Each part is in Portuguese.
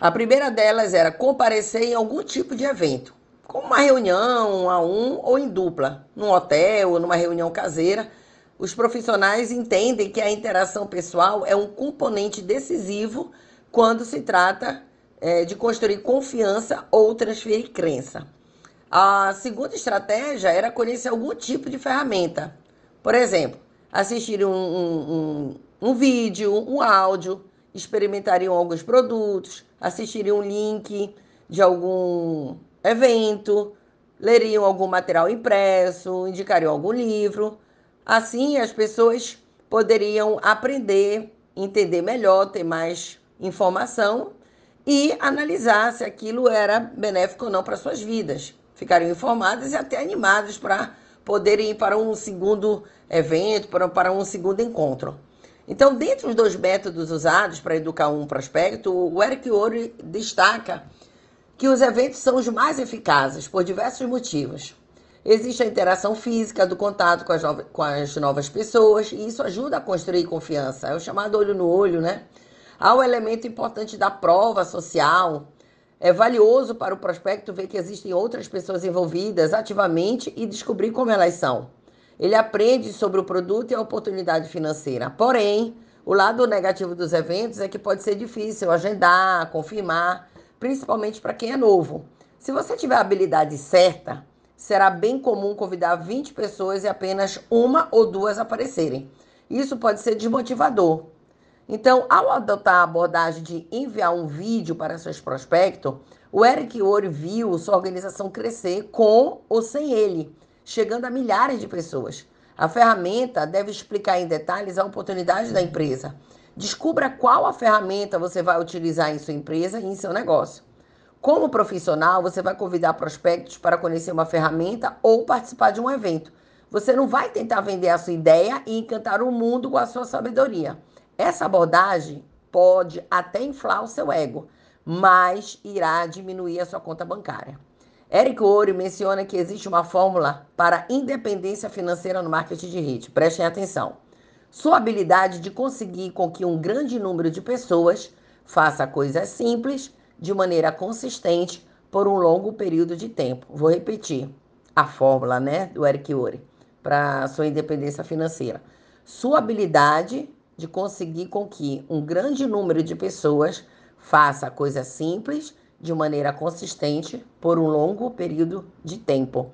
A primeira delas era comparecer em algum tipo de evento, como uma reunião um a um ou em dupla, num hotel ou numa reunião caseira. Os profissionais entendem que a interação pessoal é um componente decisivo quando se trata é, de construir confiança ou transferir crença. A segunda estratégia era conhecer algum tipo de ferramenta. Por exemplo, assistir um, um, um, um vídeo, um áudio, experimentariam alguns produtos, assistiriam um link de algum evento, leriam algum material impresso, indicariam algum livro. Assim, as pessoas poderiam aprender, entender melhor, ter mais informação e analisar se aquilo era benéfico ou não para suas vidas. Ficariam informadas e até animadas para poderem ir para um segundo evento, para, um segundo encontro. Então, dentre os dois métodos usados para educar um prospecto, o Eric Ori destaca que os eventos são os mais eficazes por diversos motivos. Existe a interação física do contato com as, novas, com as novas pessoas e isso ajuda a construir confiança. É o chamado olho no olho, né? Há o elemento importante da prova social. É valioso para o prospecto ver que existem outras pessoas envolvidas ativamente e descobrir como elas são. Ele aprende sobre o produto e a oportunidade financeira. Porém, o lado negativo dos eventos é que pode ser difícil agendar, confirmar, principalmente para quem é novo. Se você tiver a habilidade certa, será bem comum convidar 20 pessoas e apenas uma ou duas aparecerem. Isso pode ser desmotivador. Então, ao adotar a abordagem de enviar um vídeo para seus prospectos, o Eric Ori viu sua organização crescer com ou sem ele, chegando a milhares de pessoas. A ferramenta deve explicar em detalhes a oportunidade da empresa. Descubra qual a ferramenta você vai utilizar em sua empresa e em seu negócio. Como profissional, você vai convidar prospectos para conhecer uma ferramenta ou participar de um evento. Você não vai tentar vender a sua ideia e encantar o mundo com a sua sabedoria. Essa abordagem pode até inflar o seu ego, mas irá diminuir a sua conta bancária. Eric Ouro menciona que existe uma fórmula para independência financeira no marketing de rede. Prestem atenção. Sua habilidade de conseguir com que um grande número de pessoas faça coisas simples de maneira consistente por um longo período de tempo. Vou repetir a fórmula, né, do Eric Ouro para sua independência financeira. Sua habilidade de conseguir com que um grande número de pessoas faça coisas simples de maneira consistente por um longo período de tempo.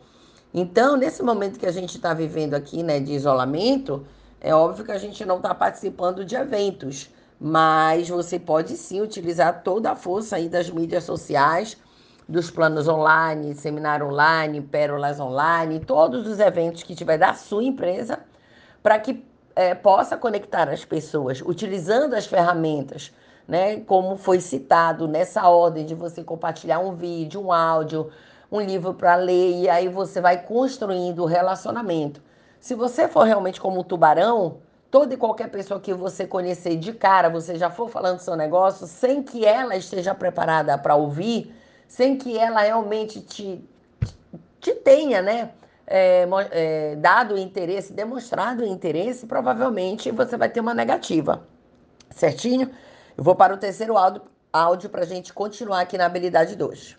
Então, nesse momento que a gente está vivendo aqui, né, de isolamento, é óbvio que a gente não está participando de eventos, mas você pode sim utilizar toda a força aí das mídias sociais, dos planos online, seminário online, pérolas online, todos os eventos que tiver da sua empresa, para que é, possa conectar as pessoas utilizando as ferramentas, né? Como foi citado nessa ordem de você compartilhar um vídeo, um áudio, um livro para ler, e aí você vai construindo o relacionamento. Se você for realmente como um tubarão, toda e qualquer pessoa que você conhecer de cara, você já for falando do seu negócio, sem que ela esteja preparada para ouvir, sem que ela realmente te, te tenha, né? é, é, dado interesse, demonstrado interesse, provavelmente você vai ter uma negativa. Certinho? Eu vou para o terceiro áudio, áudio para a gente continuar aqui na habilidade 2.